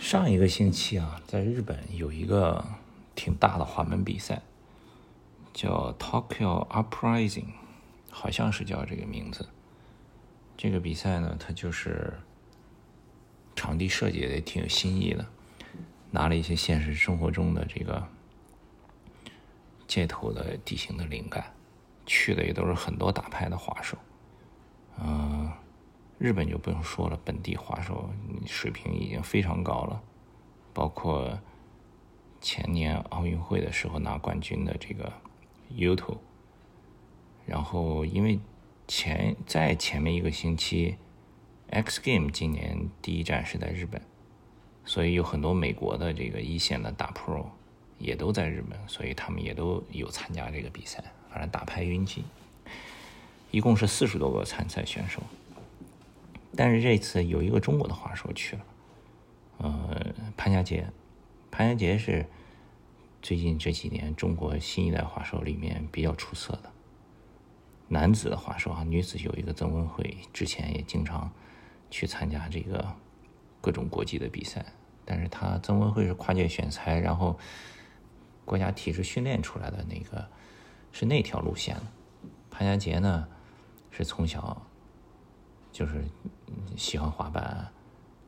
上一个星期啊，在日本有一个挺大的滑门比赛，叫 Tokyo Uprising，好像是叫这个名字。这个比赛呢，它就是场地设计也挺有新意的，拿了一些现实生活中的这个街头的地形的灵感，去的也都是很多打牌的滑手，嗯。日本就不用说了，本地滑手水平已经非常高了，包括前年奥运会的时候拿冠军的这个 Uto，然后因为前在前面一个星期，X Game 今年第一站是在日本，所以有很多美国的这个一线的大 Pro 也都在日本，所以他们也都有参加这个比赛，反正打牌云集，一共是四十多个参赛选手。但是这次有一个中国的滑手去了，呃，潘家杰，潘家杰是最近这几年中国新一代滑手里面比较出色的男子的滑手啊。女子有一个曾文慧，之前也经常去参加这个各种国际的比赛。但是他曾文慧是跨界选材，然后国家体制训练出来的那个是那条路线的。潘家杰呢是从小。就是喜欢滑板，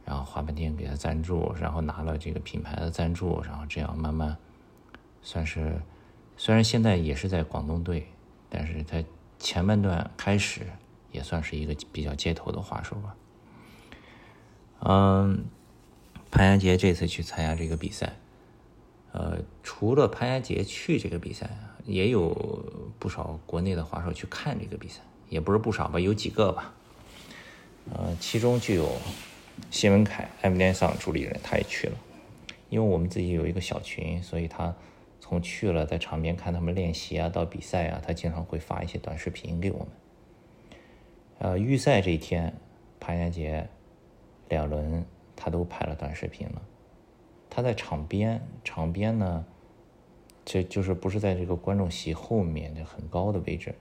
然后滑板店给他赞助，然后拿了这个品牌的赞助，然后这样慢慢算是，虽然现在也是在广东队，但是他前半段开始也算是一个比较街头的滑手吧。嗯，潘家杰这次去参加这个比赛，呃，除了潘家杰去这个比赛，也有不少国内的滑手去看这个比赛，也不是不少吧，有几个吧。呃，其中就有谢文凯，M 联上主理人，他也去了。因为我们自己有一个小群，所以他从去了在场边看他们练习啊，到比赛啊，他经常会发一些短视频给我们。呃，预赛这一天，潘家杰两轮他都拍了短视频了。他在场边，场边呢，这就是不是在这个观众席后面的很高的位置，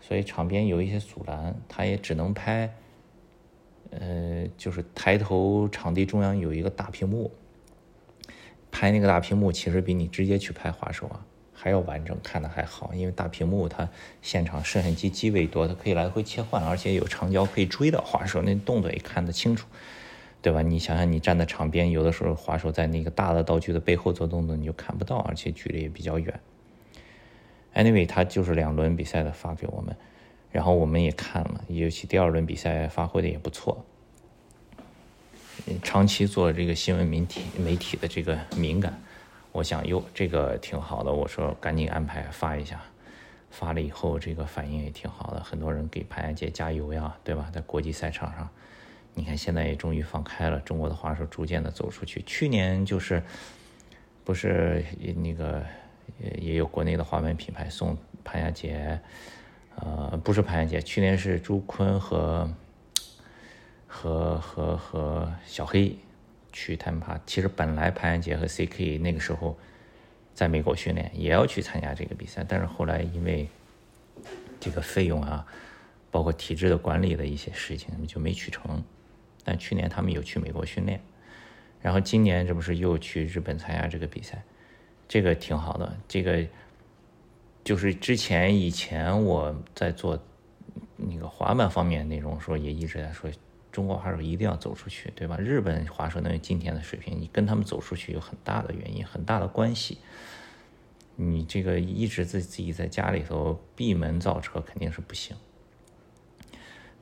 所以场边有一些阻拦，他也只能拍。呃，就是抬头，场地中央有一个大屏幕，拍那个大屏幕，其实比你直接去拍滑手啊还要完整，看的还好。因为大屏幕它现场摄像机机位多，它可以来回切换，而且有长焦可以追到滑手，那动作也看得清楚，对吧？你想想，你站在场边，有的时候滑手在那个大的道具的背后做动作，你就看不到，而且距离也比较远。Anyway，他就是两轮比赛的发给我们。然后我们也看了，尤其第二轮比赛发挥的也不错。长期做这个新闻媒体媒体的这个敏感，我想哟，这个挺好的。我说赶紧安排发一下，发了以后这个反应也挺好的，很多人给潘安杰加油呀，对吧？在国际赛场上，你看现在也终于放开了，中国的滑手逐渐的走出去。去年就是不是那个也有国内的滑板品牌送潘家杰。呃，不是潘岩杰，去年是朱坤和和和和小黑去攀爬。其实本来潘岩杰和 CK 那个时候在美国训练，也要去参加这个比赛，但是后来因为这个费用啊，包括体制的管理的一些事情，就没去成。但去年他们有去美国训练，然后今年这不是又去日本参加这个比赛，这个挺好的，这个。就是之前以前我在做那个滑板方面内容时候，也一直在说，中国滑手一定要走出去，对吧？日本滑手能有今天的水平，你跟他们走出去有很大的原因，很大的关系。你这个一直自自己在家里头闭门造车肯定是不行。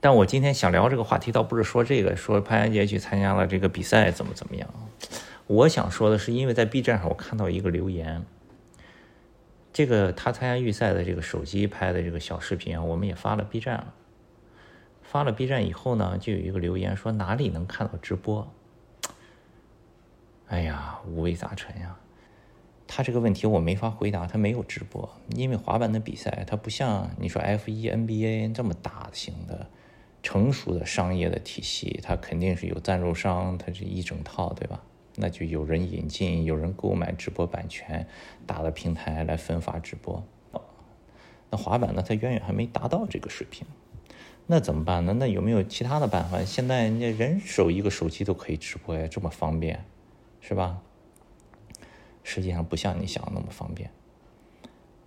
但我今天想聊这个话题，倒不是说这个，说潘安杰去参加了这个比赛怎么怎么样。我想说的是，因为在 B 站上我看到一个留言。这个他参加预赛的这个手机拍的这个小视频啊，我们也发了 B 站了。发了 B 站以后呢，就有一个留言说哪里能看到直播？哎呀，五味杂陈呀。他这个问题我没法回答，他没有直播，因为滑板的比赛它不像你说 F 一、NBA 这么大型的、成熟的商业的体系，它肯定是有赞助商，它是一整套，对吧？那就有人引进，有人购买直播版权，大的平台来分发直播。那滑板呢？它远远还没达到这个水平。那怎么办呢？那有没有其他的办法？现在人人手一个手机都可以直播呀，这么方便，是吧？实际上不像你想的那么方便。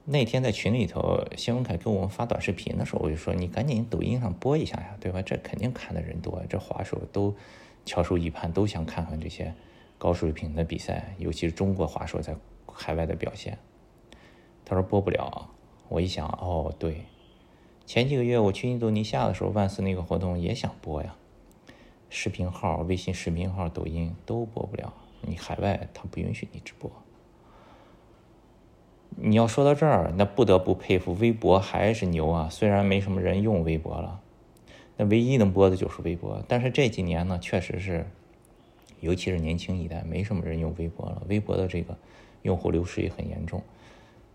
那天在群里头，谢文凯给我们发短视频的时候，我就说：“你赶紧抖音上播一下呀，对吧？这肯定看的人多，这滑手都翘首以盼，都想看看这些高水平的比赛，尤其是中国滑手在海外的表现。”他说：“播不了。”我一想，哦，对，前几个月我去印度尼西亚的时候，万斯那个活动也想播呀，视频号、微信视频号、抖音都播不了，你海外他不允许你直播。你要说到这儿，那不得不佩服微博还是牛啊！虽然没什么人用微博了，那唯一能播的就是微博。但是这几年呢，确实是，尤其是年轻一代，没什么人用微博了。微博的这个用户流失也很严重。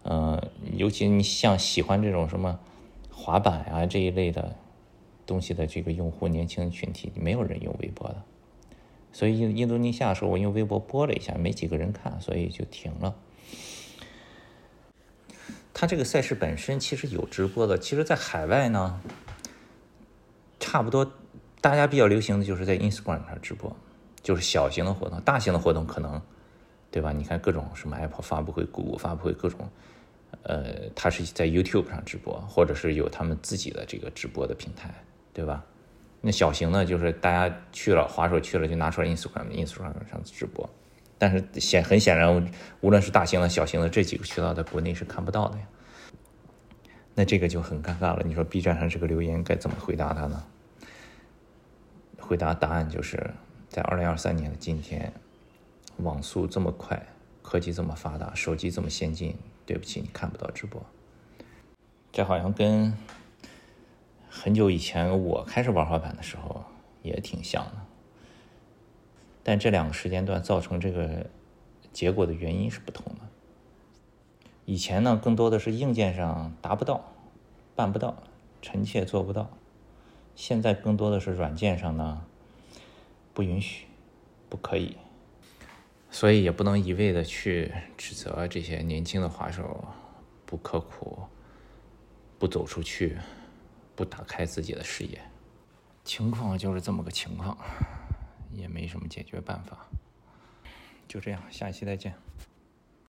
嗯，尤其你像喜欢这种什么滑板啊这一类的东西的这个用户，年轻群体，没有人用微博的。所以印印度尼西亚的时候，我用微博播了一下，没几个人看，所以就停了。它这个赛事本身其实有直播的，其实，在海外呢，差不多大家比较流行的就是在 Instagram 上直播，就是小型的活动，大型的活动可能，对吧？你看各种什么 Apple 发布会、谷歌发布会，各种，呃，它是在 YouTube 上直播，或者是有他们自己的这个直播的平台，对吧？那小型的，就是大家去了，滑手去了，就拿出来 Instagram，Instagram 上直播。但是显很显然，无论是大型的、小型的这几个渠道，在国内是看不到的呀。那这个就很尴尬了。你说 B 站上这个留言该怎么回答他呢？回答答案就是在二零二三年的今天，网速这么快，科技这么发达，手机这么先进，对不起，你看不到直播。这好像跟很久以前我开始玩滑板的时候也挺像的。但这两个时间段造成这个结果的原因是不同的。以前呢，更多的是硬件上达不到、办不到、臣妾做不到；现在更多的是软件上呢，不允许、不可以。所以也不能一味的去指责这些年轻的滑手不刻苦、不走出去、不打开自己的视野。情况就是这么个情况。也没什么解决办法，就这样，下期再见。